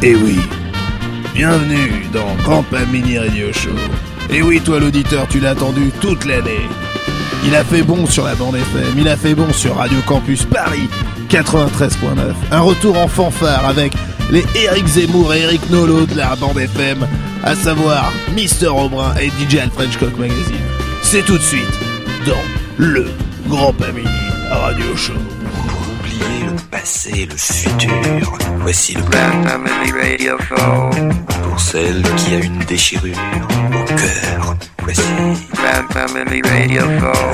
Et oui, bienvenue dans Grandpa Mini Radio Show. Et oui, toi l'auditeur, tu l'as attendu toute l'année. Il a fait bon sur la bande FM, il a fait bon sur Radio Campus Paris 93.9. Un retour en fanfare avec les Eric Zemmour et Eric Nolo de la bande FM, à savoir Mister Aubrin et DJ Al French Cock Magazine. C'est tout de suite dans le Grand Mini Radio Show. Passé le futur, voici le Show. Pour celle qui a une déchirure au cœur, voici.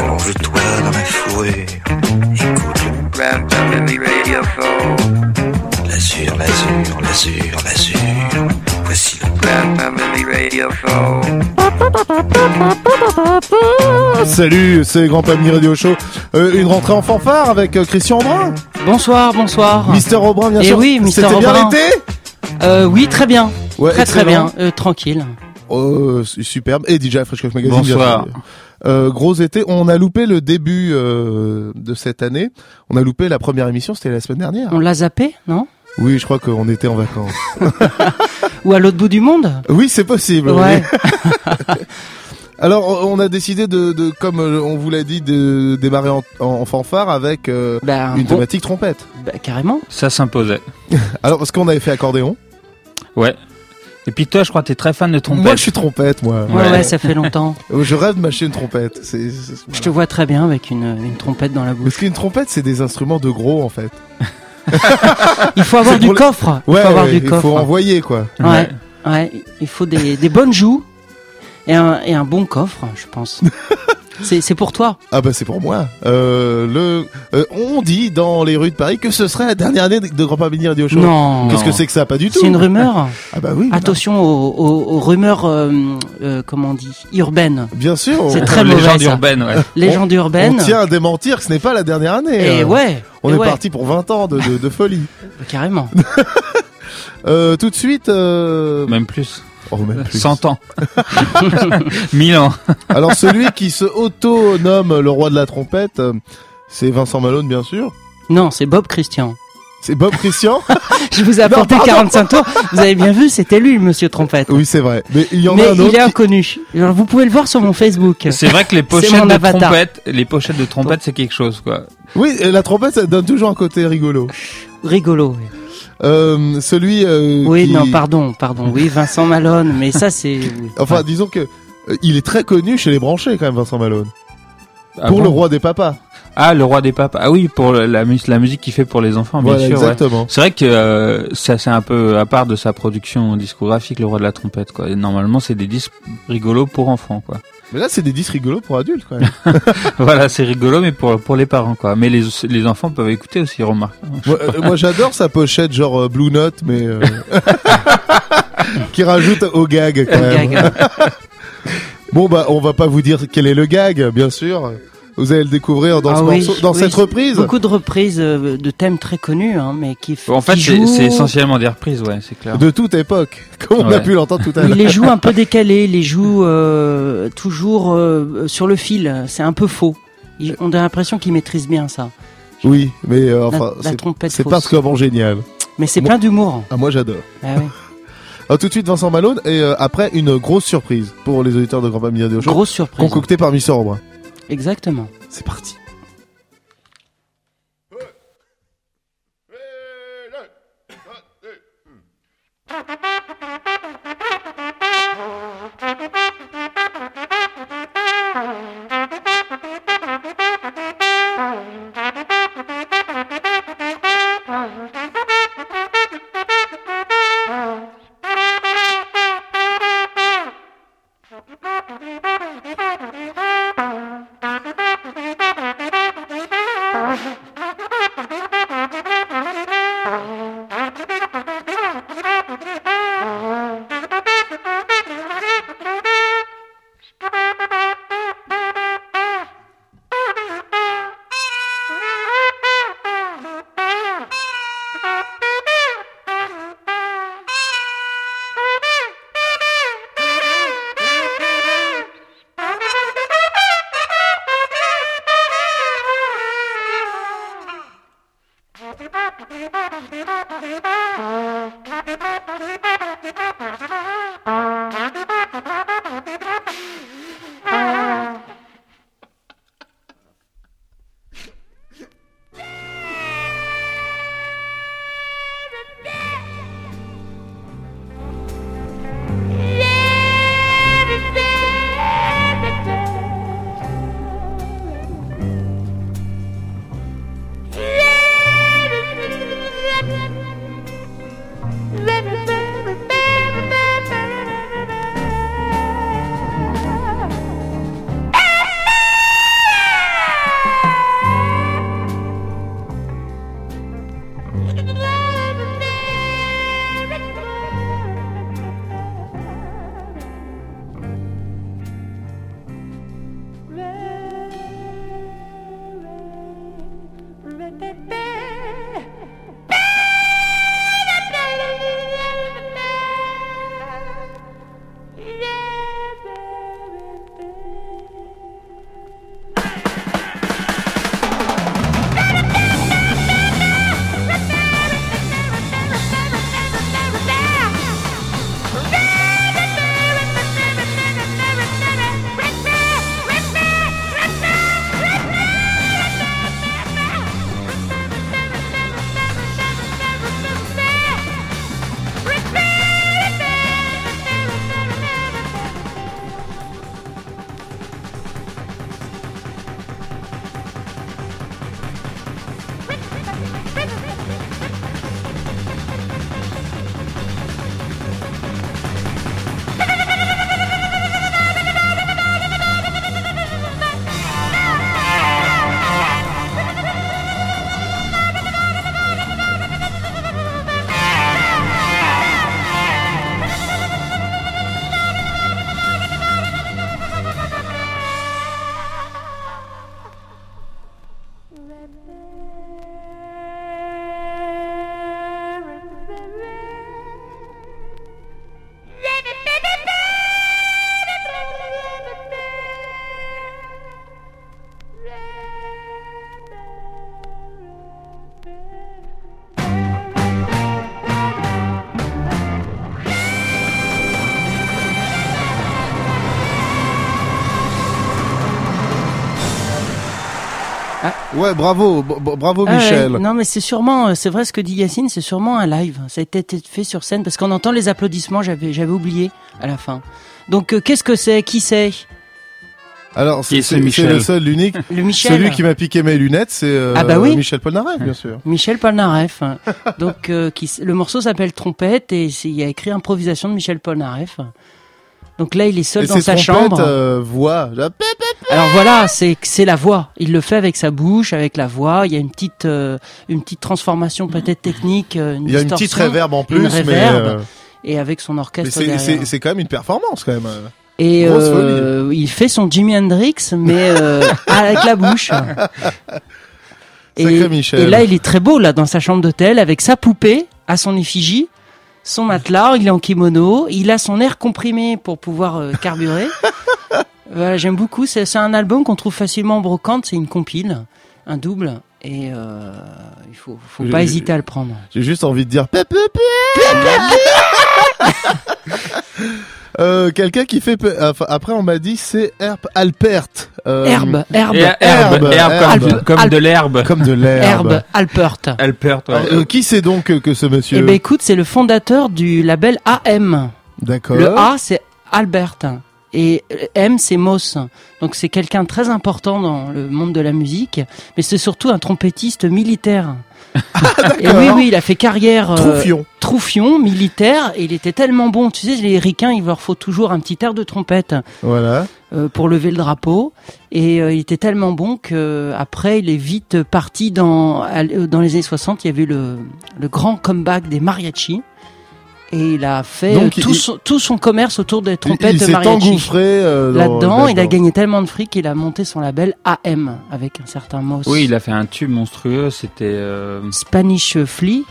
Allonge-toi dans la fourrure, écoute le Radio. L'azur, l'azur, l'azur, l'azur. Voici le Family Radio. Salut, c'est Grand Mini Radio Show. Euh, une rentrée en fanfare avec euh, Christian Aubrin. Bonsoir, bonsoir. Mister Aubrin, bien Eh sûr. oui, Mister C'était bien l'été Euh, oui, très bien. Ouais, très très excellent. bien. Euh, tranquille. Oh, superbe. Et DJ Fresh Cock Magazine. bien Bonsoir. sûr. Euh, gros été. On a loupé le début euh, de cette année. On a loupé la première émission, c'était la semaine dernière. On l'a zappé, non? Oui, je crois qu'on était en vacances. Ou à l'autre bout du monde? Oui, c'est possible. Ouais. oui. Alors, on a décidé de, de comme euh, on vous l'a dit, de démarrer en, en fanfare avec euh, Bah, une bon, thématique trompette. bah, carrément. Ça s'imposait. Alors, parce qu'on avait fait accordéon. Ouais. Et puis toi, je crois que t'es très fan de trompette. Moi, je suis trompette, moi. Ouais, ouais, Ouais. ça fait longtemps. Euh, Je rêve de m'acheter une trompette. C'est, c'est- Je te vois très bien avec une, une trompette dans la bouche. Parce qu'une trompette, c'est des instruments de gros, en fait. Il faut avoir C'est du coffre. Il Ouais, faut avoir ouais, du il coffre. faut envoyer, quoi. Ouais, ouais. Il faut des, des bonnes joues et un, et un bon coffre, je pense. c'est pour toi. Ah bah c'est pour moi. Euh, le, euh, on dit dans les rues de Paris que ce serait la dernière année de, Grand Pamini Radio Show. Non. Qu'est-ce que c'est que ça? Pas du tout. C'est une rumeur. Ah bah oui. Attention aux, aux- aux rumeurs, euh, euh, comment on dit, urbaines. Bien sûr. C'est très Légende mauvais, ça. urbaine, ouais. Légende urbaine. on tient à démentir que ce n'est pas la dernière année. Et Euh, ouais. On et est ouais, parti pour 20 ans de, de, de folie. Carrément. Euh, tout de suite. Euh... Même plus. Oh, même plus. 100 ans. 1000 ans. Alors celui qui se auto-nomme le roi de la trompette, euh, c'est Vincent Malone bien sûr. Non, c'est Bob Christian. C'est Bob Christian. Je vous ai apporté pardon. 45 tours. Vous avez bien vu, c'était lui, monsieur trompette. oui c'est vrai. Mais il y en Mais a un il autre. est qui- inconnu. Alors, vous pouvez le voir sur mon Facebook. C'est vrai que les pochettes de trompette, les pochettes de trompette, c'est quelque chose, quoi. Oui, et la trompette ça donne toujours un côté rigolo. Rigolo. oui. Euh, celui. euh, Oui, qui- non, pardon, pardon. Oui, Vincent Malone, mais ça, c'est. oui. Enfin, disons que euh, il est très connu chez les branchés quand même, Vincent Malone. Ah pour bon le roi des papas. Ah, le roi des papes. Ah oui, pour le- la, mus- la musique qu'il fait pour les enfants, bien voilà, sûr. ouais. exactement. C'est vrai que euh, ça c'est un peu à part de sa production discographique, le roi de la trompette, quoi. Et normalement, c'est des disques rigolos pour enfants, quoi. Mais là, c'est des disques rigolos pour adultes quand même. voilà, c'est rigolo, mais pour pour les parents, quoi. Mais les les enfants peuvent écouter aussi, remarque. moi, euh, moi, j'adore sa pochette genre euh, Blue Note, mais euh, qui rajoute au gag quand même. gag. Bon bah, on va pas vous dire quel est le gag, bien sûr. Vous allez le découvrir dans Ah ce oui, morceau, dans oui, cette reprise. Beaucoup de reprises euh, de thèmes très connus, hein, mais qui. En fait, qui c'est jouent- c'est essentiellement des reprises, ouais, c'est clair. De toute époque, comme on a pu l'entendre tout à Il l'heure. les joue un peu décalés, il les joue euh, toujours euh, sur le fil. C'est un peu faux. Il- on a l'impression qu'il maîtrise bien ça. Oui, mais euh, enfin, la c'est- trompette c'est particulièrement génial. Mais c'est Moi- plein d'humour. Ah, moi j'adore. Ah oui. Alors, tout de suite Vincent Malone et euh, après une grosse surprise pour les auditeurs de Grand Famille Radio Show, Grosse surprise. concoctée par Mister Aubrin. Exactement. C'est parti. Ouais, bravo, bravo Ah ouais, Michel. non, mais c'est sûrement, euh, c'est vrai ce que dit Yacine, c'est sûrement un live. Ça a été fait sur scène parce qu'on entend les applaudissements. J'avais, j'avais oublié à la fin. Donc, euh, qu'est-ce que c'est? Qui c'est? Alors, c'est ce c'est Michel le seul, l'unique. Le Michel. Celui qui m'a piqué mes lunettes, c'est euh, Ah bah oui. Michel Polnareff, bien sûr. Michel Polnareff. Donc, euh, qui, le morceau s'appelle Trompette et c'est- il y a écrit improvisation de Michel Polnareff. Donc là, il est seul Et dans sa chambre. euh, voix. là, Alors voilà, c'est c'est la voix. Il le fait avec sa bouche, avec la voix. Il y a une petite euh, une petite transformation peut-être technique, euh, une Il y a une petite réverb en plus, réverb. euh, et avec son orchestre c'est- c'est c'est quand même une performance quand même. Et euh, il fait son Jimi Hendrix, mais avec la bouche. Michel. et là, il est très beau là dans sa chambre d'hôtel avec sa poupée à son effigie, son matelas. Il est en kimono. Il a son air comprimé pour pouvoir euh, carburer. voilà, j'aime beaucoup. C'est un album qu'on trouve facilement en brocante. C'est une compile, un double. Et euh, il faut, faut pas hésiter à le prendre. J'ai juste envie de dire. Euh, quelqu'un qui fait enfin, après on m'a dit c'est Herb Alpert euh, Herbe, herbe, Et herbe, herbe, herbe, herbe. comme, comme Alpe- de l'herbe. comme de l'herbe herbe, Alpert. Alpert, ouais. Euh, qui c'est donc euh, que ce monsieur Eh ben écoute, c'est le fondateur du label AM. d'accord Le A, c'est Albert. Et M, c'est Moss. Donc c'est quelqu'un très important dans le monde de la musique. Mais c'est surtout un trompettiste militaire. et oui, oui, il a fait carrière euh, Troufion troufion, militaire. Et il était tellement bon. Tu sais, les ricains, il leur faut toujours un petit air de trompette voilà euh, pour lever le drapeau. Et euh, il était tellement bon que après, il est vite parti dans euh, dans les années 60. Il y avait le le grand comeback des mariachis. Et il a fait Donc, euh, tout, il- son, tout son commerce autour des il, trompettes il s'est mariachi. engouffré euh, dans- Là-dedans, il a gagné tellement de fric qu'il a monté son label AM avec un certain Moss. Oui, il a fait un tube monstrueux. C'était. euh, Spanish Flea,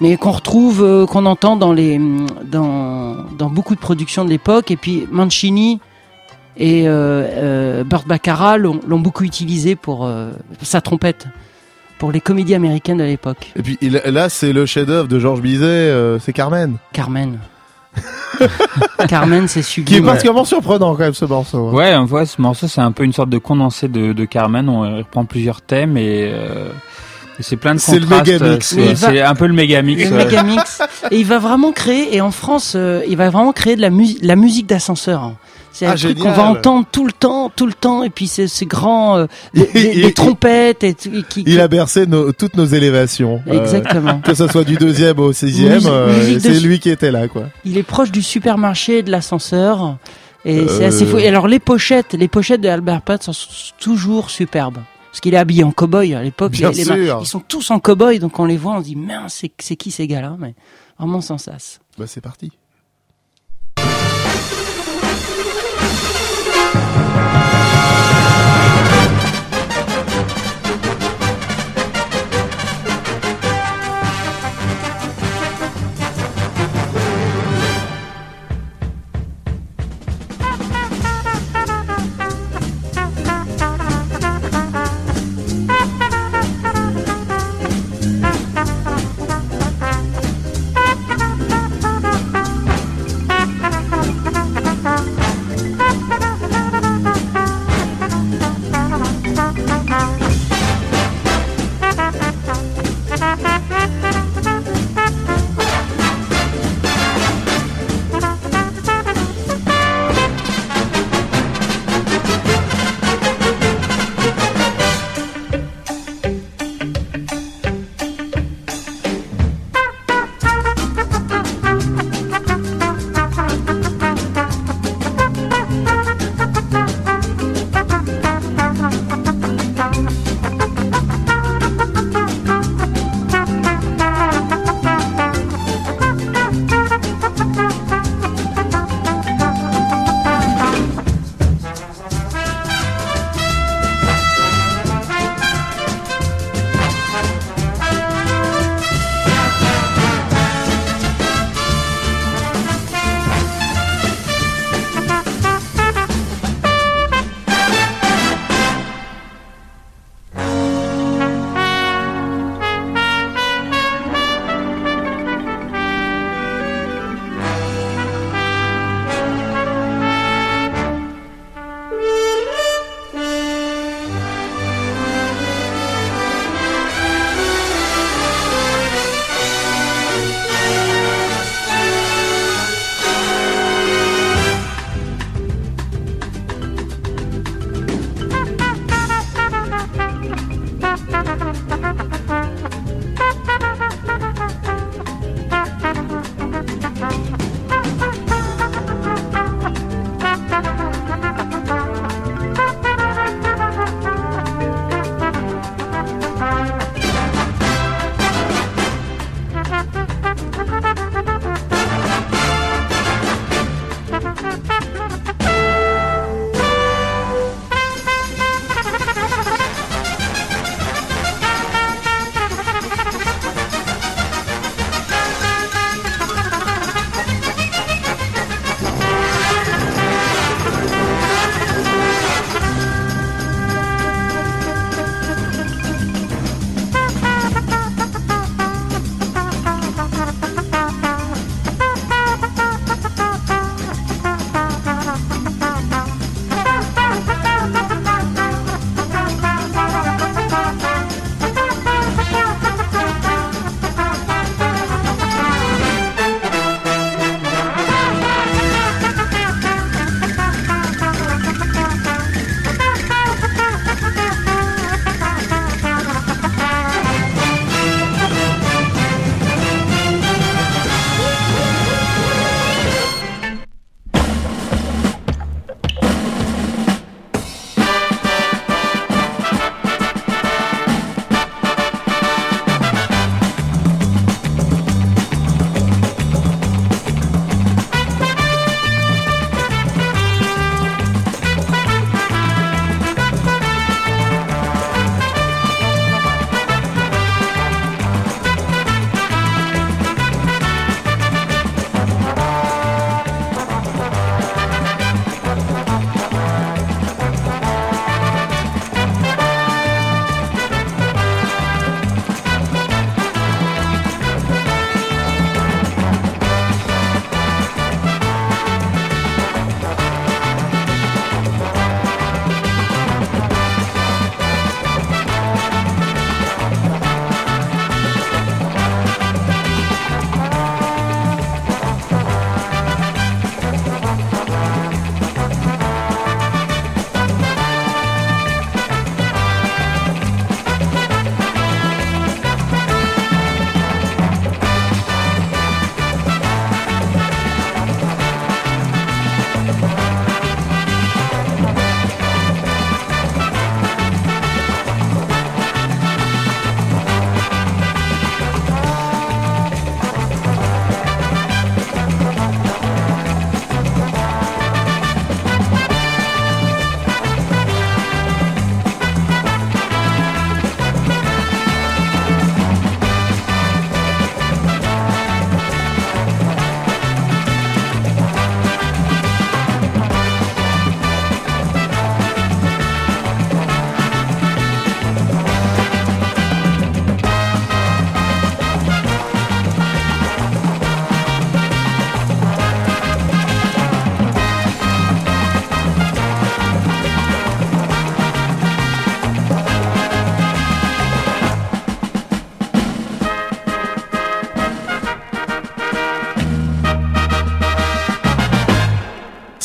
mais qu'on retrouve, euh, qu'on entend dans les, dans, dans beaucoup de productions de l'époque. Et puis Mancini et euh, euh, Burt Baccarat l'ont beaucoup utilisé pour euh, sa trompette, pour les comédies américaines de l'époque. et puis il- là c'est le chef-d'œuvre de Georges Bizet euh, c'est Carmen Carmen. Carmen, c'est qui est sublime. particulièrement surprenant quand même ce morceau hein. Ouais, on voit ce morceau, c'est un peu une sorte de condensé de, de Carmen. On reprend plusieurs thèmes et, euh, c'est plein de C'est le contrastes. méga mix, C'est un peu le méga mix. Le. Et il va vraiment créer, et en France, euh, il va vraiment créer de la, mu- la musique d'ascenseur. C'est un Ah, truc qu'on va entendre tout le temps, tout le temps, et puis c'est c'est grand, euh, des trompettes et, tout- et qui. il a bercé nos- toutes nos élévations euh, Exactement. que ce soit du deuxième au sixième euh, c'est lui qui était là quoi Il est proche du supermarché et de l'ascenseur. Et c'est Euh. assez fou. Et alors les pochettes, les pochettes de Albert Pat sont toujours superbes. Parce qu'il est habillé en cow-boy à l'époque. Les- les ils sont tous en cow-boy, donc on les voit, on se dit, mince, c'est c'est qui ces gars-là Mais vraiment sans sas. bah c'est parti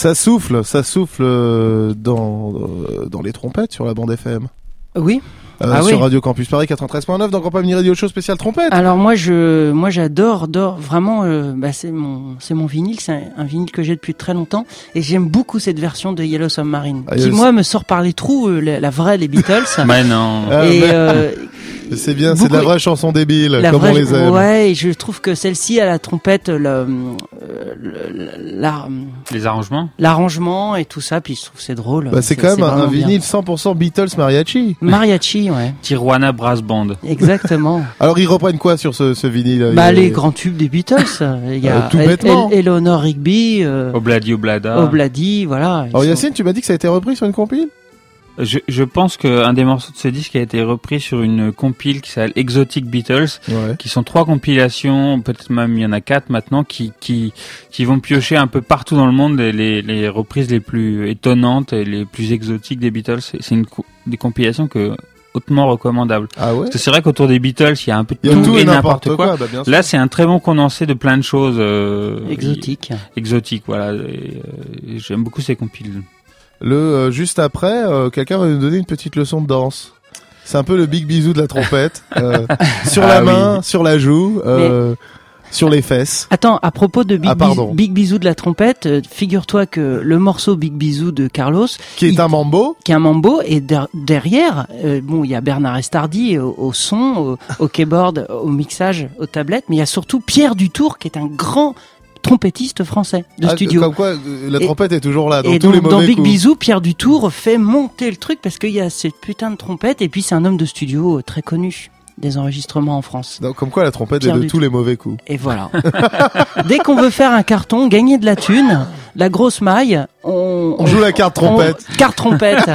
Ça souffle, ça souffle euh, dans euh, dans les trompettes sur la bande FM. Oui. Euh, Ah sur oui. Radio Campus Paris 93.9 dans Grand Pas Mini Radio Show spécial trompette. Alors moi je moi j'adore adore vraiment euh, bah, c'est mon c'est mon vinyle c'est un, un vinyle que j'ai depuis très longtemps et j'aime beaucoup cette version de Yellow Submarine Ah, qui moi me sort par les trous euh, la, la vraie les Beatles Mais non. Ah, et euh, c'est bien, c'est de la vraie chanson débile, la comme vraie- on les aime. ouais et je trouve que celle-ci à la trompette le, euh, le- la- Les arrangements l'arrangement et tout ça puis je trouve que c'est drôle Bah, c'est quand même un, vinyle 100% Beatles mariachi. mariachi ouais Tijuana Brass Band. exactement Alors ils reprennent quoi sur ce, ce vinyle bah a- les grands tubes des Beatles il y a Euh, tout bêtement. El- Eleanor Rigby euh, Obladi Oblada. Obladi voilà Alors sont- Yacine, tu m'as dit que ça a été repris sur une compile? Je, je pense qu'un des morceaux de ce disque a été repris sur une compile qui s'appelle Exotic Beatles, Ouais. qui sont trois compilations, peut-être même il y en a quatre maintenant, qui, qui, qui vont piocher un peu partout dans le monde les, les, reprises les plus étonnantes et les plus exotiques des Beatles. C'est une des compilations que hautement recommandables. Ah ouais? Parce que c'est vrai qu'autour des Beatles, il y a un peu de tout, tout et n'importe quoi. bah, bien sûr. Là, c'est un très bon condensé de plein de choses euh, exotique exotiques. Voilà, euh, j'aime beaucoup ces compiles. Le euh, juste après, euh, quelqu'un va nous donner une petite leçon de danse. C'est un peu le big bisou de la trompette. euh, sur la Ah oui. main, sur la joue, euh, sur les fesses. Attends, à propos de Big, Ah, pardon. Bis- Big Bisou de la trompette, euh, figure-toi que le morceau Big Bisou de Carlos, Qui est Il- un mambo. qui est un mambo, et der- derrière, bon, il y a Bernard Estardi au, au son, au, au keyboard, au mixage, aux tablettes, mais il y a surtout Pierre Dutour, qui est un grand trompettiste français de Ah, studio. Comme quoi, la Et- trompette est toujours là, dans et tous dans, les dans mauvais Big coups. Bisou, Pierre Dutour fait monter le truc parce qu'il y a cette putain de trompette, et puis c'est un homme de studio très connu des enregistrements en France. Donc, comme quoi, la trompette Pierre est de tous les mauvais coups. Et voilà. Dès qu'on veut faire un carton, gagner de la thune, la grosse maille, on, On joue la carte trompette. on- carte trompette.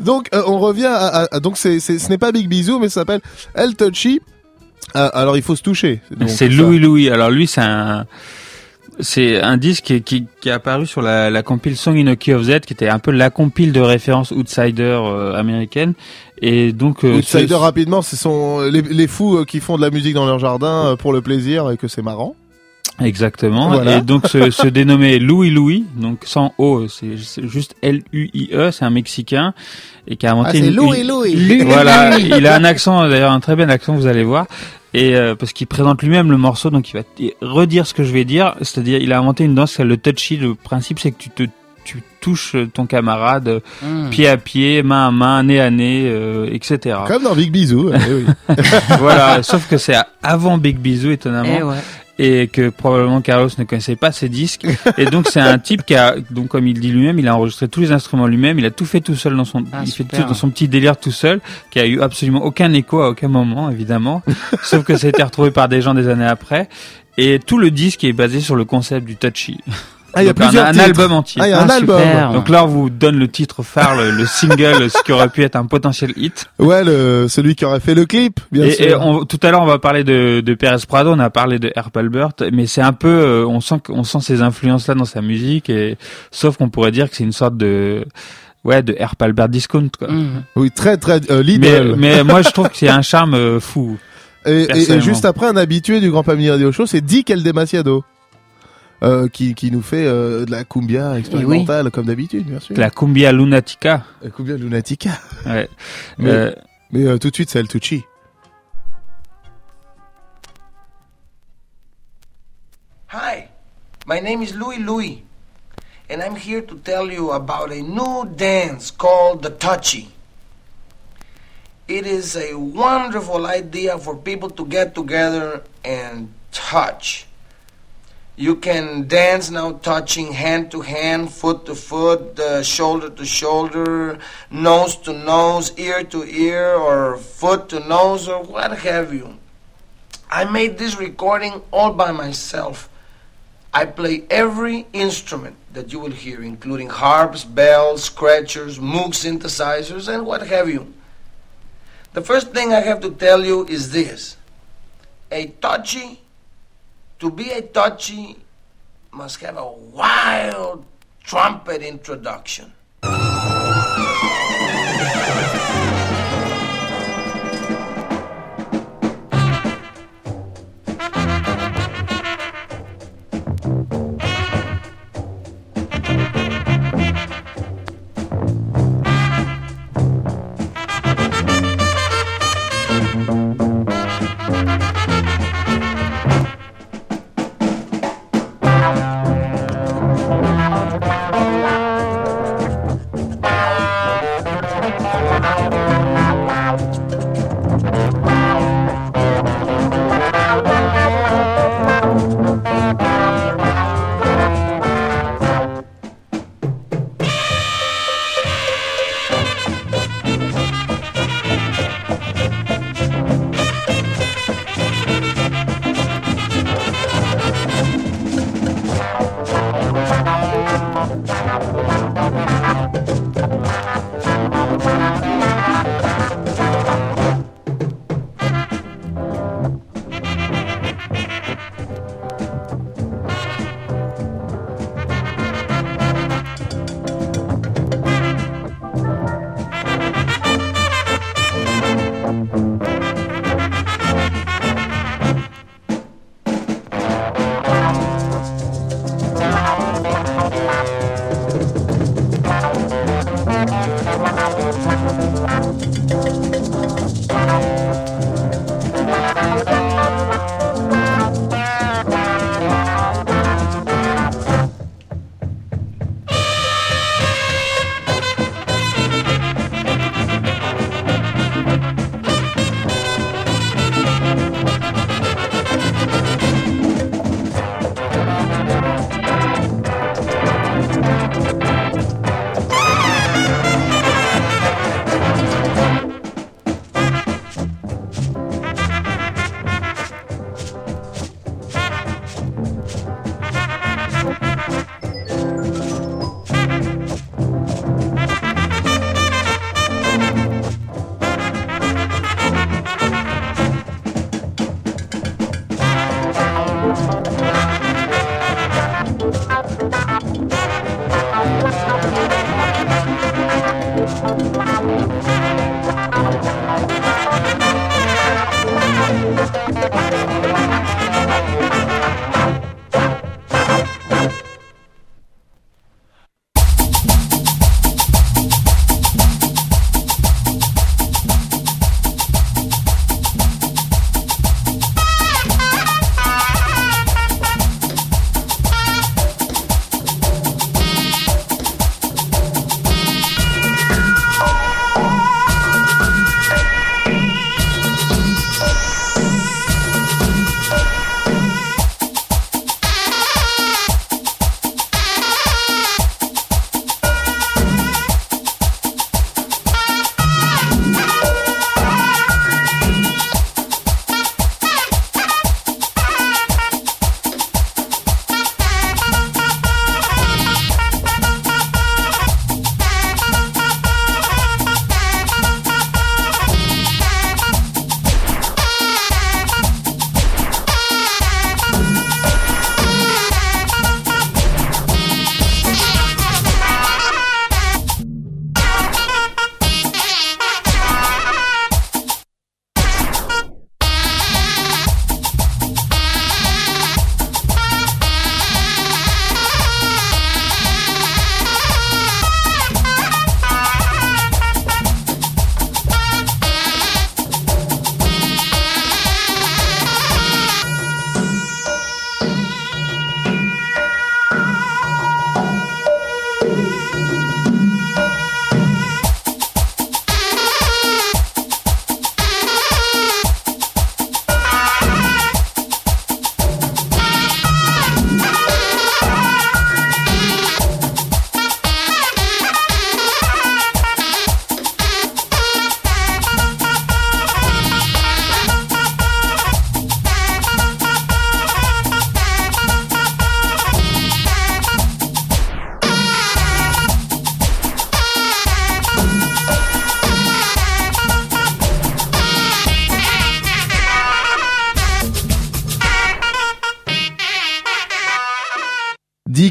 Donc, euh, on revient à, donc c'est, ce n'est pas Big Bisou, mais ça s'appelle El Touchy. Euh, alors, il faut se toucher. C'est Louis Louis. Alors lui, c'est un, c'est un disque qui, qui, qui est apparu sur la, la compile Song in a Key of Z, qui était un peu la compile de référence outsider euh, américaine. Et donc, euh, Outsider ce- rapidement, ce sont les, les fous euh, qui font de la musique dans leur jardin pour le plaisir et que c'est marrant. exactement. Voilà. Et donc se, se dénommait Louis Louis, donc sans O, c'est juste L U I E. C'est un Mexicain et qui a inventé Ah, c'est une, Louis une- Louis. Louis. Voilà, il a un accent, d'ailleurs un très bien accent, vous allez voir. Et euh, parce qu'il présente lui-même le morceau, donc il va redire ce que je vais dire. C'est-à-dire, il a inventé une danse, c'est le touchy. Le principe, c'est que tu te tu touches ton camarade Hmm. pied à pied, main à main, nez à nez, euh, etc. Comme dans Big Bisou. eh oui. voilà, sauf que c'est avant Big Bisou étonnamment Eh ouais. Et que probablement Carlos ne connaissait pas ces disques. Et donc c'est un type qui a, donc comme il dit lui-même, il a enregistré tous les instruments lui-même, il a tout fait tout seul dans son, Ah, il fait tout dans son petit délire tout seul, qui a eu absolument aucun écho à aucun moment évidemment, sauf que ça a été retrouvé par des gens des années après. Et tout le disque est basé sur le concept du touchy. Ah, il y a Donc, un- plusieurs un, titres. album entier. Ah, il y a un Ah, album. super. Donc là, on vous donne le titre phare, le, le single, ce qui aurait pu être un potentiel hit. Ouais, le, celui qui aurait fait le clip, bien Et, sûr. et on- tout à l'heure, on va parler de, de Perez Prado, on a parlé de Herb Albert, mais c'est un peu, euh, on sent qu'on sent ces influences-là dans sa musique, et sauf qu'on pourrait dire que c'est une sorte de, ouais, de Herb Albert discount, quoi. Hmm. Oui, très très euh, Mais, Lidl. mais moi, je trouve y a un charme euh, fou. Et, et- et, personnellement. juste après, un habitué du Grand Pamini Radio Show, c'est Dick El Demasiado. Euh, qui, qui nous fait euh, de la cumbia expérimentale comme d'habitude, bien sûr. La cumbia lunatica. La cumbia lunatica. Ouais. Mais- Euh, Mais euh, tout de suite, c'est El Tucci. Hi, my name is Louis Louis, and I'm here to tell you about a new dance called the Touchy. It is a wonderful idea for people to get together and touch. You can dance now touching hand to hand, foot to foot, uh, shoulder to shoulder, nose to nose, ear to ear, or foot to nose, or what have you. I made this recording all by myself. I play every instrument that you will hear, including harps, bells, scratchers, Moog synthesizers, and what have you. The first thing I have to tell you is this a touchy, to be a touchy, must have a wild trumpet introduction.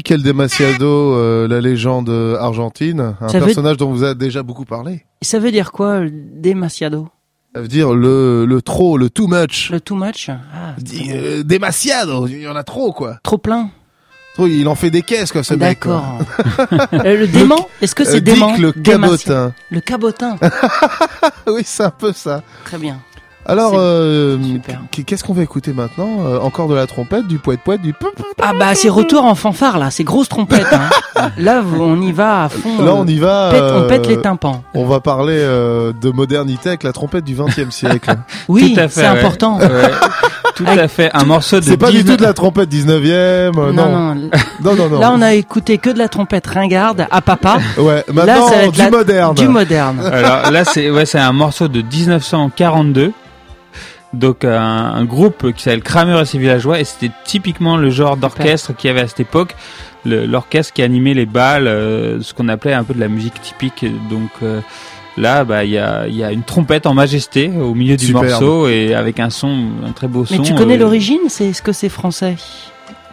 Enrique El Demasiado, euh, la légende argentine, un Ça veut- personnage dont vous avez déjà beaucoup parlé. Ça veut dire quoi, le demasiado? Ça veut dire le, le trop, le too much. Le too much? Ah, euh, demasiado, il y en a trop quoi. Trop plein? Trop, il en fait des caisses quoi ce mec. quoi. D'accord. Euh, le dément Est-ce que Euh, c'est Dick dément? le cabotin. Le cabotin. oui, c'est un peu ça. Très bien. Alors, euh, qu'est-ce qu'on va écouter maintenant Euh, Encore de la trompette, du poète poète, du. Ah bah c'est retour en fanfare là, c'est grosse trompette. Hein. là on y va à fond. Là, euh, on y va. pète- on pète les tympans. On va parler euh, de modernité avec la trompette du XXe siècle. Oui, c'est ouais. important. Ouais, tout à fait. Un morceau de C'est pas du 19 tout de la trompette 19e. euh, non. non, non, non. non, non, Là on a écouté que de la trompette ringarde à papa. Ouais, Là maintenant ça va être du la- moderne. Du moderne. Alors là, c'est ouais, c'est un morceau de 1942. Donc un, un groupe qui s'appelle Kramer et ses villageois et c'était typiquement le genre d'orchestre qu'il y avait à cette époque, l'orchestre qui animait les balles, euh, ce qu'on appelait un peu de la musique typique. Donc euh, là, bah il y a, il y a une trompette en majesté au milieu du Superbe. morceau et avec un son, un très beau son. Mais tu connais euh, l'origine C'est est-ce que c'est français?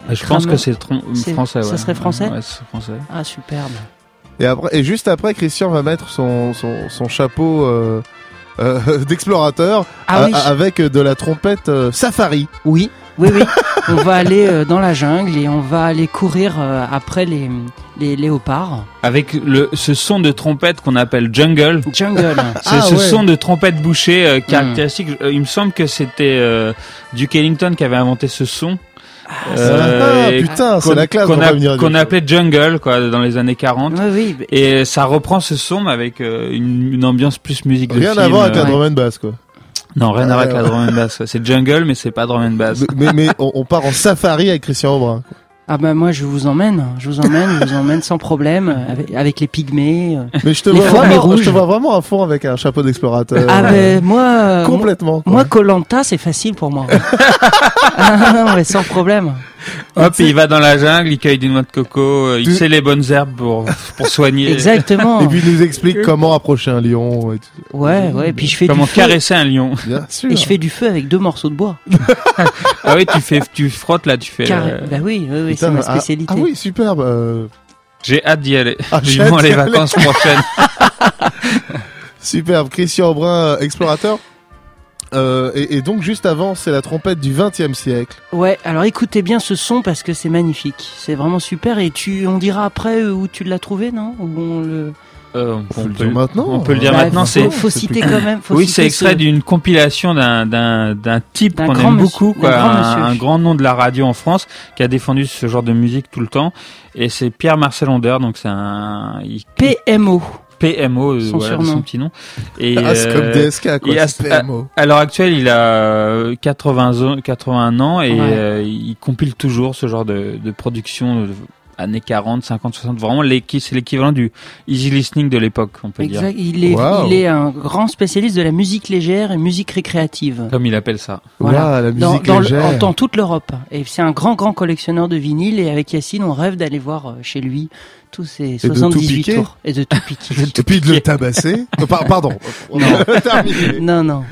Je pense que c'est français. ça ouais. serait français? Ouais, c'est français. Ah superbe. Et après, et juste après, Christian va mettre son son, son chapeau euh, euh, d'explorateur Ah oui. a- avec de la trompette euh, safari. Oui, oui, oui. on va aller euh, dans la jungle et on va aller courir euh, après les, les léopards. Avec le, ce son de trompette qu'on appelle jungle. Jungle. C'est Ah, ce ouais. son de trompette bouchée euh, caractéristique. Euh, Il me semble que c'était euh, Duke Ellington qui avait inventé ce son. Ah, putain, c'est qu'on- la classe. Qu'on on a- qu'on appelait jungle quoi dans les années 40. oui, oui. mais- Et ça reprend ce son mais avec euh, une, une ambiance plus musique de Rien film. à voir avec euh, la drum and bass, quoi. Non, rien à voir avec la drum and bass. C'est jungle mais c'est pas drum and bass. mais mais on, on part en safari avec Christian Aubrin. Ah bah moi je vous emmène, je vous emmène, je vous emmène sans problème euh, avec, avec les pygmées. euh. Mais je te Les vois vraiment, je te vois vraiment à fond avec un chapeau d'explorateur. Ah ben moi, complètement. quoi. moi Colanta c'est facile pour moi. ah non mais sans problème. Hop, il va dans la jungle, il cueille des noix de coco, il Tu- sait les bonnes herbes pour pour soigner. Exactement. Et puis il nous explique comment approcher un lion. Et tout. Ouais ouais. Et puis je fais Comment du feu. caresser un lion. Bien sûr. Et je fais du feu avec deux morceaux de bois. Ah oui, tu fais tu frottes là, tu fais. Carré. euh, Bah oui, oui, oui C'est ma ah- spécialité. Ah, oui, superbe. euh, J'ai hâte d'y aller. Ah, j'ai Vivement les vacances prochaines. Superbe. Christian Aubrin, euh, explorateur. Euh, et, et donc juste avant, c'est la trompette du 20e siècle. Ouais, alors écoutez bien ce son parce que c'est magnifique. C'est vraiment super et tu, on dira après où tu l'as trouvé, non? Où on le. Euh, on, le peut, dire maintenant. on peut le dire Bah, maintenant. faut, C'est faut citer quand même. faut oui, c'est extrait ce- d'une compilation d'un d'un d'un type qu'on grand aime monsieur- beaucoup, quoi, grand un, grand nom de la radio en France qui a défendu ce genre de musique tout le temps. Et c'est Pierre Marcel Onder, donc c'est un il- PMO. PMO, euh, Son voilà surnom. son petit nom. Et Ah, c'est comme euh, DSK, quoi. et à- PMO. à l'heure actuelle, il a euh, 80 ans, 81 ans et Ouais. euh, il compile toujours ce genre de, de production années 40, 50, 60. Vraiment, c'est l'équivalent du easy listening de l'époque, on peut dire. Exact. Il est, Wow. il est un grand spécialiste de la musique légère et musique récréative. Comme il appelle ça. Voilà. La Dans, musique dans, le- légère. dans toute l'Europe. Et c'est un grand, grand collectionneur de vinyles. Et avec Yacine, on rêve d'aller voir euh, chez lui tous ces de tout 78 piquer. tours. Et de tout piquer. Et puis de le tabasser. Euh, par- pardon. On non, non.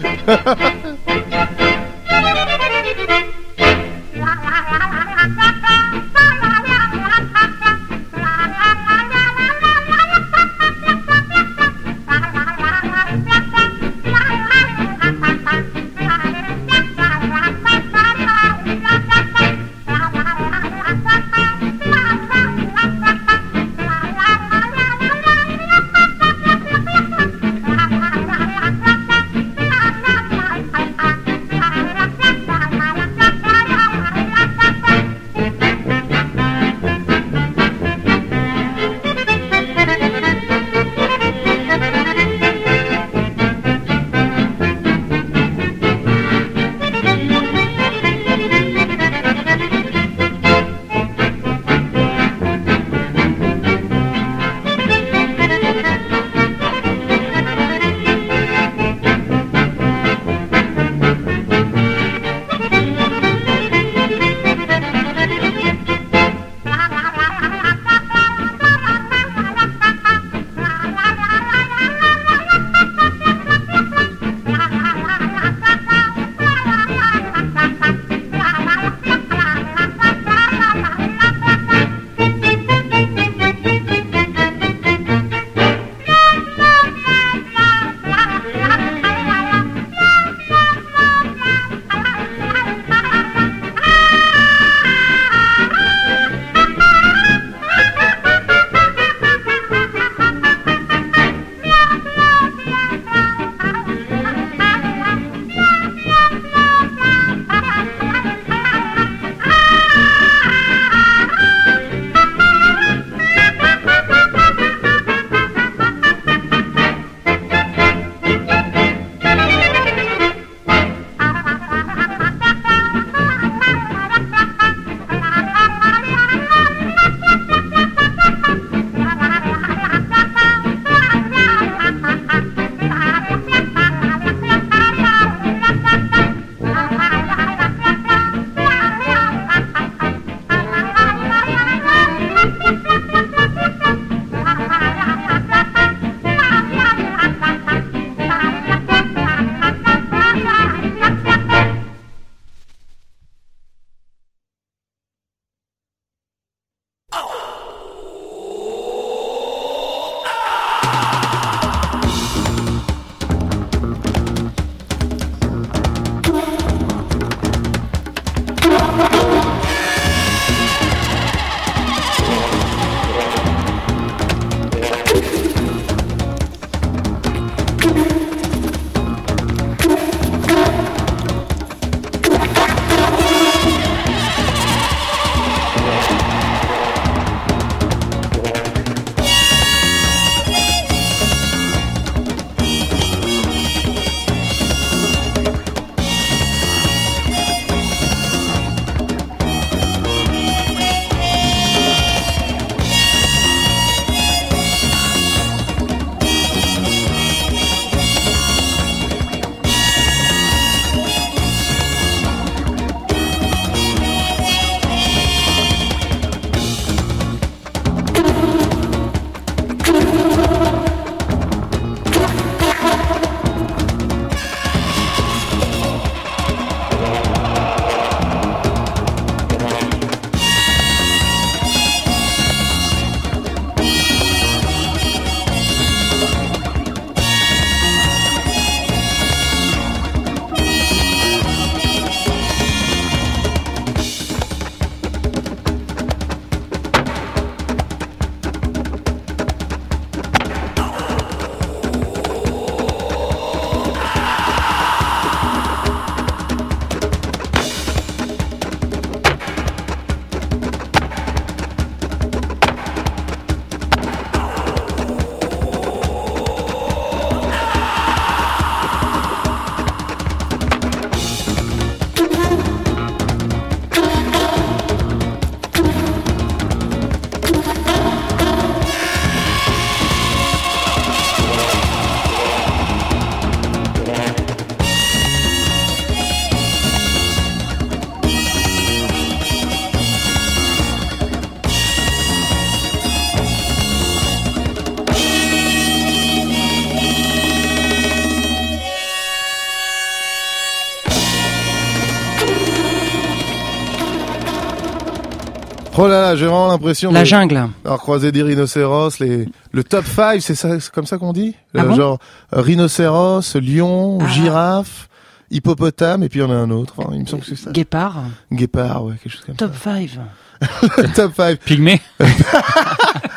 Là, j'ai vraiment l'impression La de- jungle. Alors croiser des rhinocéros, les le top 5, c'est ça, c'est comme ça qu'on dit? Ah Euh, bon? Genre rhinocéros, lion, Ah. girafe, hippopotame, et puis il y en a un autre. Enfin, il me semble que c'est ça. Guépard. Ah. Guépard, ouais, quelque chose comme Top 5. ça. top 5. Pygmée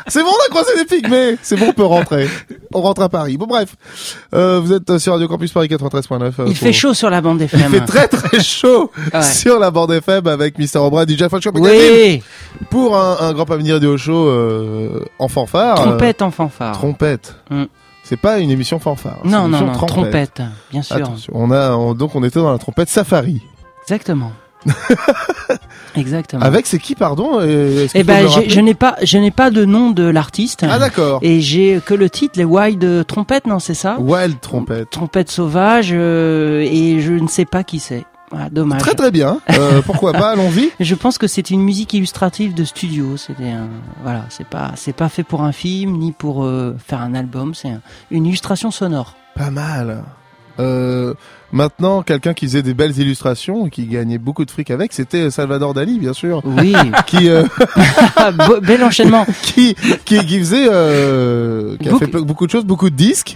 C'est bon, on a croisé des pygmées. C'est bon, on peut rentrer. On rentre à Paris. Bon, bref. Euh, vous êtes euh, sur Radio Campus Paris 93.9. euh, Il pour- fait chaud sur la bande Il FM. fait très très chaud Ouais. sur la bande FM avec Mister O'Brien, DJ Magazine Oui. pour un, un grand avenir radio show euh, en fanfare. Trompette en fanfare. trompette. Mm. C'est pas une émission fanfare. Non, une non, non. Trompette. Bien sûr. Attention, on a on- donc on était dans la trompette Safari. Exactement. Exactement. Avec c'est qui pardon euh, Eh ben, je n'ai pas, je n'ai pas de nom de l'artiste. Ah d'accord. Et j'ai que le titre, les Wild Trompettes, non, c'est ça? Wild trompette. Trompette sauvage, euh, et je ne sais pas qui c'est. Dommage. Très très bien. Euh, pourquoi pas Allons-y. Je pense que c'est une musique illustrative de studio. C'était un, voilà, c'est pas, c'est pas fait pour un film ni pour euh, faire un album. C'est un- une illustration sonore. Pas mal. Euh, maintenant, quelqu'un qui faisait des belles illustrations et qui gagnait beaucoup de fric avec, c'était Salvador Dali, bien sûr, Oui, qui euh, bel enchaînement. qui, qui qui faisait, euh, qui a Beaucoup- fait beaucoup de choses, beaucoup de disques.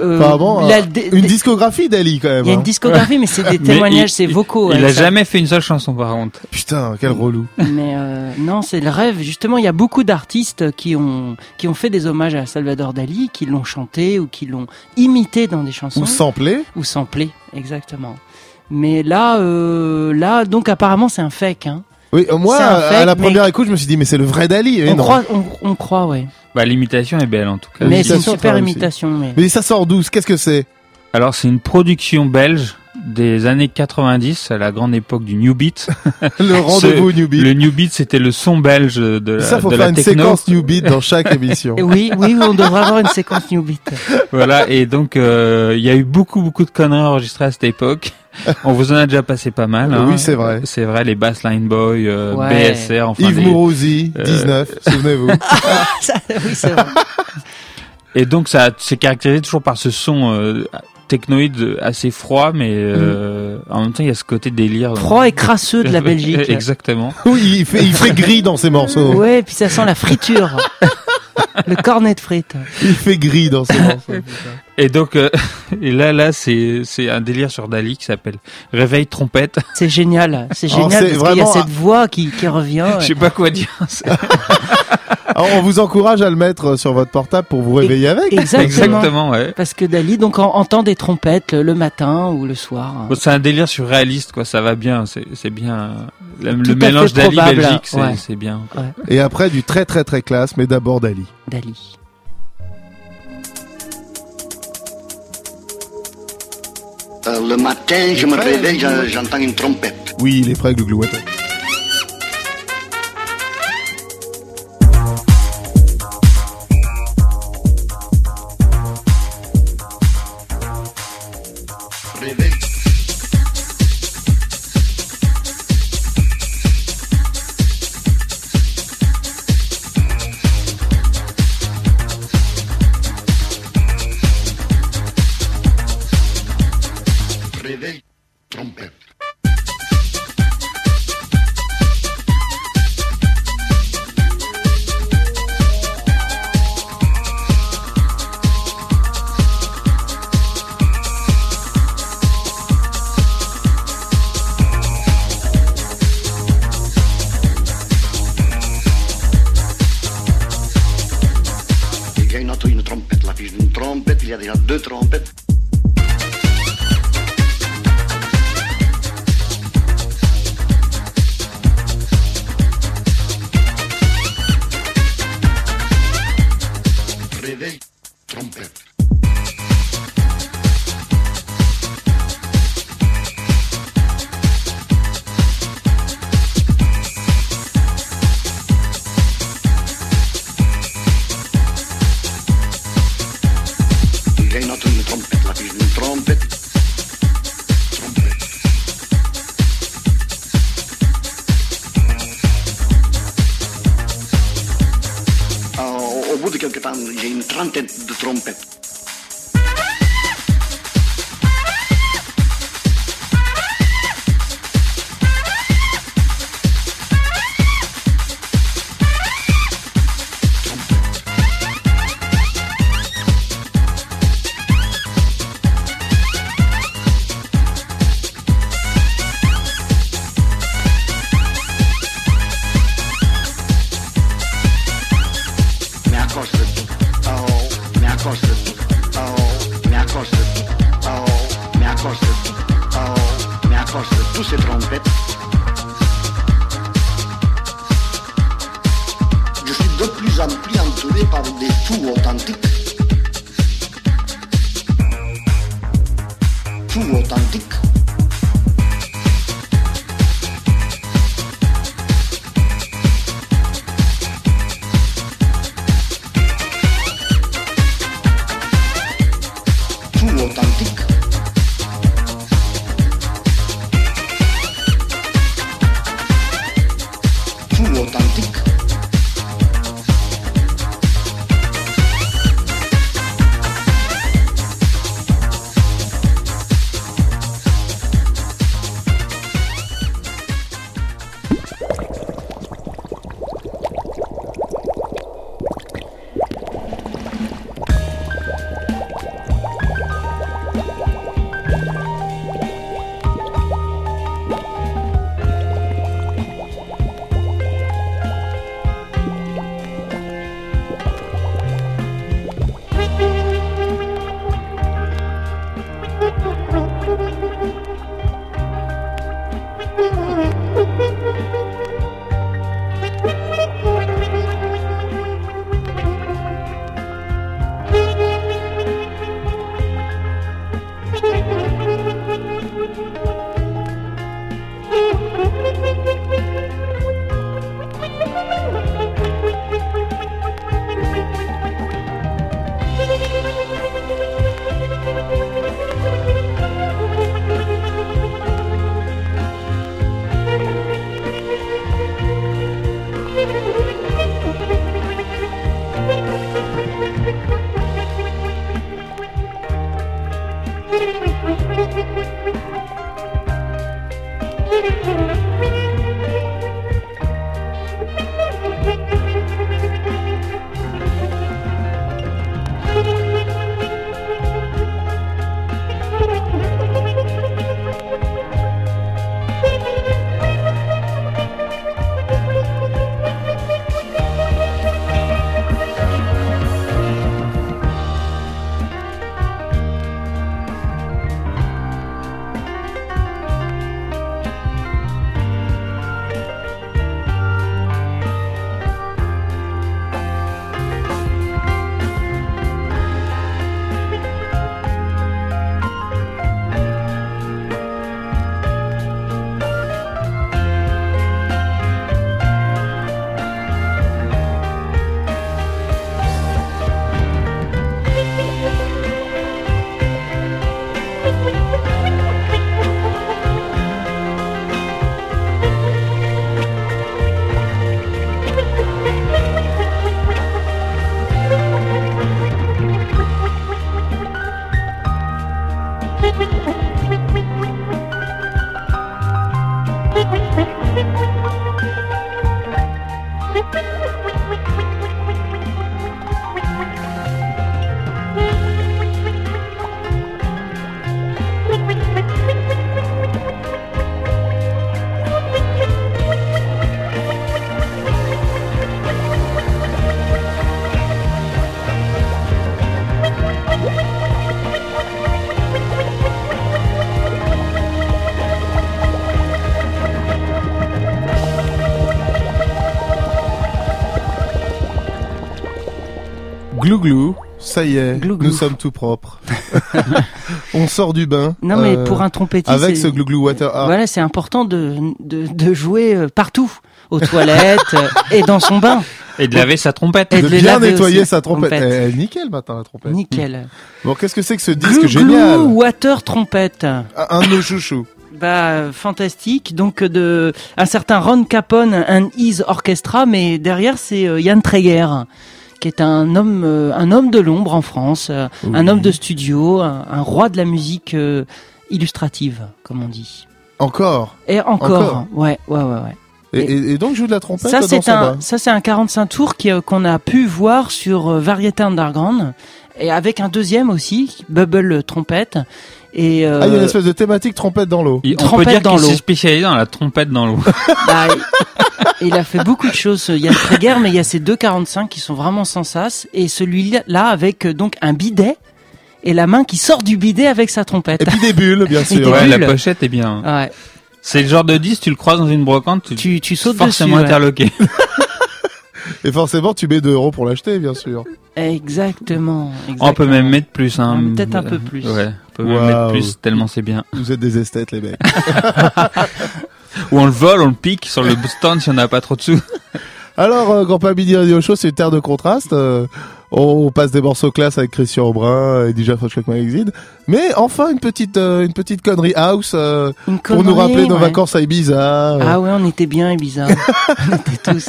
Euh, Apparemment, la- euh, Une discographie d'Ali quand même. Il y a une hein. discographie, mais c'est des témoignages, il- c'est vocaux. Il hein, a ça. jamais fait une seule chanson par contre. Putain, quel relou. Mais euh, non, c'est le rêve. Justement, il y a beaucoup d'artistes qui ont qui ont fait des hommages à Salvador Dali, qui l'ont chanté ou qui l'ont imité dans des chansons Ou samplé. ou samplé, exactement. Mais là, euh, là, donc apparemment, c'est un fake. Hein. Oui, euh, moi, à la mais- première écoute, je me suis dit, mais c'est le vrai Dali. Et on non. croit, on, on croit, ouais. Bah l'imitation est belle en tout cas. Mais c'est une super imitation. Mais... Mais ça sort d'où? Qu'est-ce que c'est? Alors c'est une production belge des années 90, à la grande époque du New Beat. Le rendez-vous New Beat. Le New Beat c'était le son belge de la, Ça, faut de faire la une techno. séquence New Beat dans chaque émission. Oui, oui, on devrait avoir une séquence New Beat. Voilà, et donc euh, il y a eu beaucoup beaucoup de conneries enregistrées à cette époque. On vous en a déjà passé pas mal. Hein. Oui, c'est vrai. C'est vrai, les Bassline Boys, euh, Ouais. BSR, enfin. Yves des- Mourouzi, euh, 19, souvenez-vous. Ça, oui, c'est vrai. Et donc ça c'est caractérisé toujours par ce son euh, technoïde assez froid, mais euh, en même temps il y a ce côté délire. Froid et crasseux de la Belgique. Exactement. Oui, il fait, il fait gris dans ses morceaux. Ouais, puis ça sent la friture. Le cornet de frites. Il fait gris dans ses morceaux. Et donc euh, et là là c'est c'est un délire sur Dali qui s'appelle Réveil trompette. C'est génial. C'est Alors, génial c'est parce qu'il y a vraiment- cette voix qui, qui revient. Je sais pas quoi dire. Alors, on vous encourage à le mettre sur votre portable pour vous réveiller avec. Exactement. Exactement, ouais. Parce que Dali donc en- entend des trompettes le, le matin ou le soir. Bon, c'est un délire surréaliste quoi, ça va bien, c'est c'est bien le, Tout le mélange Dali Belgique, c'est ouais. c'est bien. Et après, du très très très classe, mais d'abord Dali. Dali. Euh, le matin, je me réveille, j'en- j'entends une trompette. Oui, il est prêt, Glouglou. trompeto. Ça y est, Glou glou. nous sommes tout propres. On sort du bain. Non, mais euh, pour un trompettiste. Avec ce glou glou water. Ah, Voilà, c'est important de, de, de jouer euh, partout, aux toilettes euh, et dans son bain. Et de laver sa trompette. Et de bien nettoyer aussi, sa trompette. trompette. Eh, nickel maintenant la trompette. Nickel. Bon, qu'est-ce que c'est que ce disque Glou génial Glou Water Trompette. Un un de nos chouchous. Bah fantastique. Donc de un certain Ron Capone and His Orchestra, mais derrière c'est euh, Yann Treger, qui est un homme euh, un homme de l'ombre en France, euh, un homme de studio, un, un roi de la musique euh, illustrative, comme on dit. Encore. Et encore, Encore ouais, ouais, ouais, ouais. Et, et- et donc joue de la trompette Ça c'est un ça c'est un 45 tours qu'on a pu voir sur Variété Underground et avec un deuxième aussi Bubble Trompette Et euh, Ah, il y a une espèce de thématique trompette dans l'eau. Il- on peut dire qu'il s'est spécialisé dans la trompette dans l'eau. bah, il- a fait beaucoup de choses. Il y a le Traeger, mais il y a ces 2,45 qui sont vraiment sans sas. Et celui-là avec euh, donc un bidet et la main qui sort du bidet avec sa trompette. Et puis des bulles, bien sûr. des ouais, la bulles. pochette est bien. Ouais. C'est le genre de disque, tu le croises dans une brocante, tu, Tu, tu sautes forcément dessus. ouais. interloqué. Et forcément, tu mets 2 euros pour l'acheter, bien sûr. Exactement. On peut même mettre plus. Hein. Peut-être un peu plus. Ouais, on peut même mettre plus tellement c'est bien. Vous êtes des esthètes, les mecs. Ou on le vole, on le pique sur le stand si on n'a pas trop de sous. Alors, euh, Grand Midi Radio Show, c'est une terre de contraste. Euh, on passe des morceaux classe avec Christian Aubrin et DJ Frochek Magazine. Mais enfin, une petite, euh, une petite connerie house euh, Une pour nous rappeler nos ouais. vacances à Ibiza. euh. Ah ouais, on était bien Ibiza. on était tous.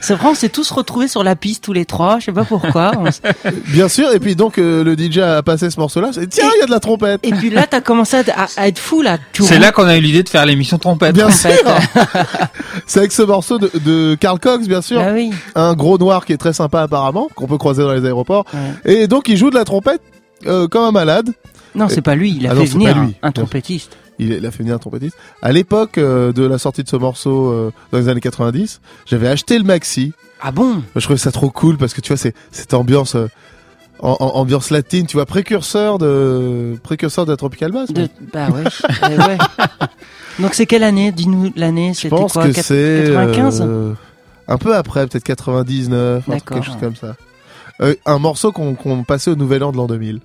C'est vrai, on s'est tous retrouvés sur la piste tous les trois. Je sais pas pourquoi. On s- Bien sûr. Et puis donc, euh, le DJ a passé ce morceau-là. c'est, Tiens, il y a de la trompette. Et puis là, t'as commencé à, à- à être fou là. C'est là qu'on a eu l'idée de faire l'émission trompette. Bien en sûr. c'est avec ce morceau de, de Carl Cox, bien sûr. Ah oui. Un gros noir qui est très sympa apparemment, qu'on peut croiser dans les aéroports. Ouais. Et donc, il joue de la trompette euh, comme un malade. Non, c'est pas lui. Il a Ah fait non, venir lui. un, trompettiste. Il, il a fait venir un trompettiste. À l'époque euh, de la sortie de ce morceau euh, dans les années 90, j'avais acheté le maxi. Ah bon? Je trouvais ça trop cool parce que tu vois, c'est cette ambiance, en, en- ambiance latine, tu vois, précurseur de précurseur de la Tropical Bass. De-. Bah ouais. Eh ouais. Donc c'est quelle année? Dis-nous l'année. Je C'était pense quoi? que c'est 95 euh, un peu après, peut-être 99, un truc, D'accord. quelque chose comme ça. Euh, un morceau qu'on passait au Nouvel An de l'an 2000.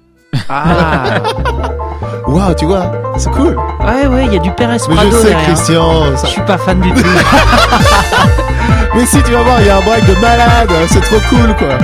Ah. Waouh, tu vois, c'est cool. Ouais, ouais. Il y a du Père Mais Esprado je sais, derrière. Christian. Je suis pas fan du tout. Mais si tu vas voir, il y a un break de malade. C'est trop cool, quoi.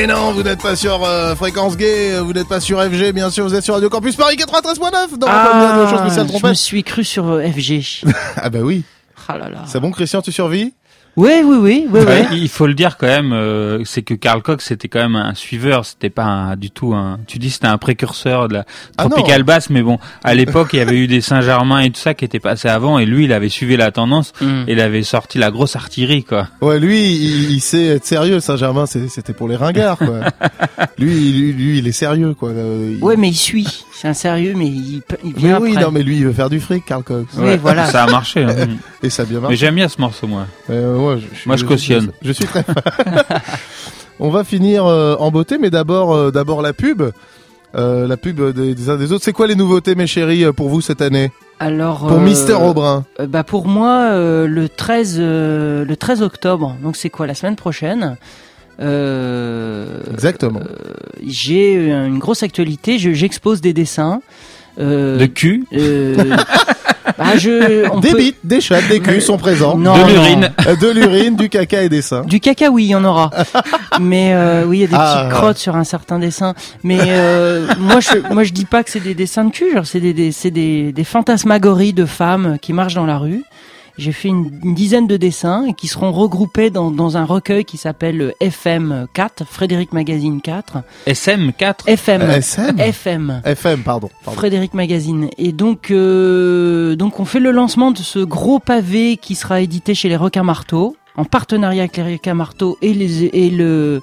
Et non, vous n'êtes pas sur euh, Fréquence Gay, euh, vous n'êtes pas sur FG, bien sûr, vous êtes sur Radio Campus Paris 93.9 dans Ah, la chose spéciale je me suis cru sur euh, FG. Ah bah oui. Ah là là. C'est bon, Christian, tu survis? Oui, oui, oui, oui, Ouais, oui. il faut le dire quand même, euh, c'est que Karl Cox c'était quand même un suiveur, c'était pas un- du tout un. Tu dis c'était un précurseur de la Ah. Tropical Bass, mais bon, à l'époque il y avait eu des Saint-Germain et tout ça qui était passé avant, et lui il avait suivi la tendance, Mm. et il avait sorti la grosse artillerie quoi. Ouais, lui, il, il sait être sérieux. Saint-Germain, c'était pour les ringards, quoi. lui, lui, lui, il est sérieux, quoi. Euh, il- Ouais, mais il suit. C'est un sérieux, mais il, il Mais vient oui, après. non, mais lui, il veut faire du fric, Karl Cox. Oui, voilà. Ça a marché. hein. Et ça a bien mais marché. j'aime bien ce morceau moi. Euh, ouais, je, suis- Moi, je cautionne. Je, suis très fan. On va finir euh, en beauté, mais d'abord, euh, d'abord la pub. Euh, la pub des, des uns des autres. C'est quoi les nouveautés, mes chéris, pour vous cette année? Alors, Pour euh, Mister Aubrin. euh, bah pour moi, euh, le 13, euh, le 13 octobre. Donc c'est quoi la semaine prochaine? Euh, Exactement. J'ai une grosse actualité. Je- J'expose des dessins. Euh, De cul, euh, bah, je, on Des peut- bites, des chats, des culs sont présents. Non, de l'urine. Euh, De l'urine, du caca et des seins. Du caca, oui, il y en aura. Mais euh, oui, il y a des Ah. petites crottes sur un certain dessin. Mais euh, moi, je, moi, je dis pas que c'est des dessins de cul. Genre, c'est des, des, c'est des, des fantasmagories de femmes qui marchent dans la rue. J'ai fait une, une dizaine de dessins qui seront regroupés dans, dans un recueil qui s'appelle FM 4, Frédéric Magazine 4. SM 4. FM. Euh, SM FM. FM, pardon. pardon. Frédéric Magazine. Et donc, euh, donc on fait le lancement de ce gros pavé qui sera édité chez les Requins Marteaux, en partenariat avec les Requins Marteaux et, les, et le,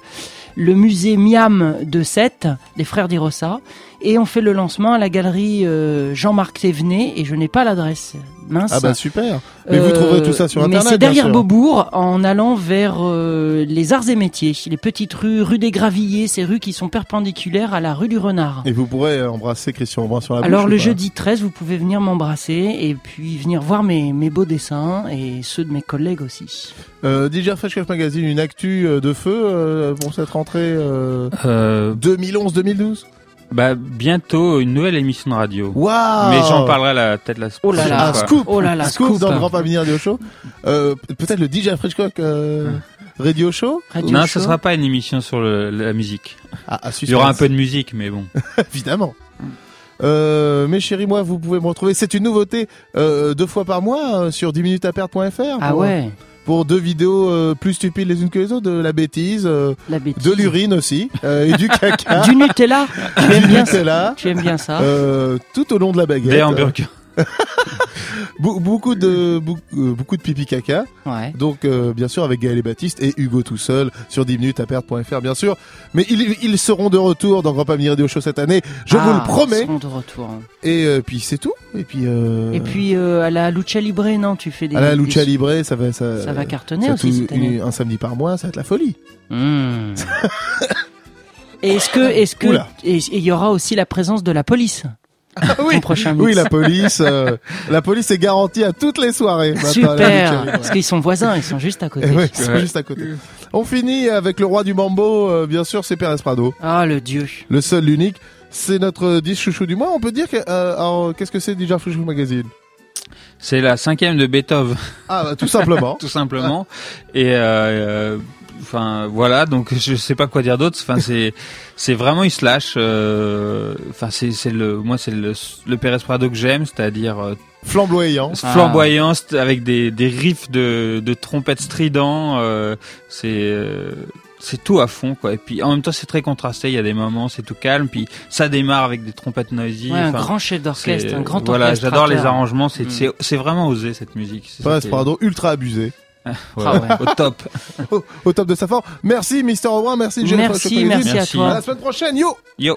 le musée Miam de Sète, les frères d'Irossa. Et on fait le lancement à la galerie euh, Jean-Marc Thévenet, et je n'ai pas l'adresse. Mince. Ah bah super. Mais vous trouverez tout ça sur Internet, Mais c'est derrière. Beaubourg, en allant vers euh, les arts et métiers, les petites rues, rue des Gravilliers, ces rues qui sont perpendiculaires à la rue du Renard. Et vous pourrez euh, embrasser Christian Aubrin sur la bouche Alors le jeudi 13, vous pouvez venir m'embrasser et puis venir voir mes, mes beaux dessins et ceux de mes collègues aussi. Euh, DJ Fresh Magazine, une actu euh, de feu euh, pour cette rentrée euh, Euh, 2011-2012 bah bientôt une nouvelle émission de radio. Waouh Mais j'en parlerai la peut-être la Oh là prochaine là. Un fois. scoop Oh là là, Scoop, scoop. dans le Grand Pavillon Radio Show. Euh, Peut-être le DJ Frenchcock euh, Radio Show Radio Non, Show. ce sera pas une émission sur le- la musique. ah, à Il y aura un peu de musique, mais bon. Évidemment. Euh, mes chéris, moi, vous pouvez me retrouver. C'est une nouveauté euh, deux fois par mois euh, sur 10minutesaperdre.fr. Ah pour- ouais, Pour deux vidéos euh, plus stupides les unes que les autres, de la bêtise, euh, la bêtise. de l'urine aussi, euh, et du caca. Du Nutella. tu aimes bien ça Nutella. Tu aimes bien ça Euh, tout au long de la baguette. Des hamburgers. Be- beaucoup de euh, beaucoup de pipi caca. Ouais. Donc euh, bien sûr avec Gaël et Baptiste et Hugo tout seul sur 10 minutes à perdre.fr bien sûr. Mais ils, ils seront de retour dans Grand Pamir Radio Show cette année, je Ah, vous le ils promets. seront de retour. Et euh, puis c'est tout. Et puis euh, Et puis à la Lucha Libre, non, tu fais des. à la Lucha des- Libre, ça va ça, Ça va cartonner ça aussi tout- cette année. une- un samedi par mois, ça va être la folie. Mmh. Est-ce que, est-ce que, il y aura aussi la présence de la police? oui. Ton prochain mix. Oui, la police, euh, la police est garantie à toutes les soirées. Super, parce qu'ils sont voisins, ils sont juste à côté. Et ouais, ils sont Ouais. juste à côté. On finit avec le roi du mambo, euh, bien sûr, c'est Pérez Prado. Ah le dieu. Le seul, l'unique. C'est notre disque chouchou du mois. On peut dire que, euh, alors, qu'est-ce que c'est déjà Chouchou Magazine? C'est la cinquième de Beethoven, Ah, bah, tout simplement. tout simplement. Et euh, euh, enfin voilà, donc je sais pas quoi dire d'autre. Enfin c'est c'est vraiment une slash. euh, Enfin c'est c'est le moi c'est le le Pérez Prado que j'aime, c'est-à-dire euh, Flamboyant. Ah. flamboyant avec des des riffs de de trompettes stridents. euh, c'est euh, c'est tout à fond quoi et puis en même temps c'est très contrasté il y a des moments c'est tout calme puis ça démarre avec des trompettes noisy Ouais, un grand chef d'orchestre, un grand voilà j'adore les arrangements c'est Mm. c'est c'est vraiment osé cette musique C'est Pérez Prado, ultra abusé. Ouais, Ah ouais. au top Au, au top de sa forme. Merci, Mister Aubin. Merci, Jennifer Merci, Chopin. merci, Merci. à À toi. la semaine prochaine. Yo! yo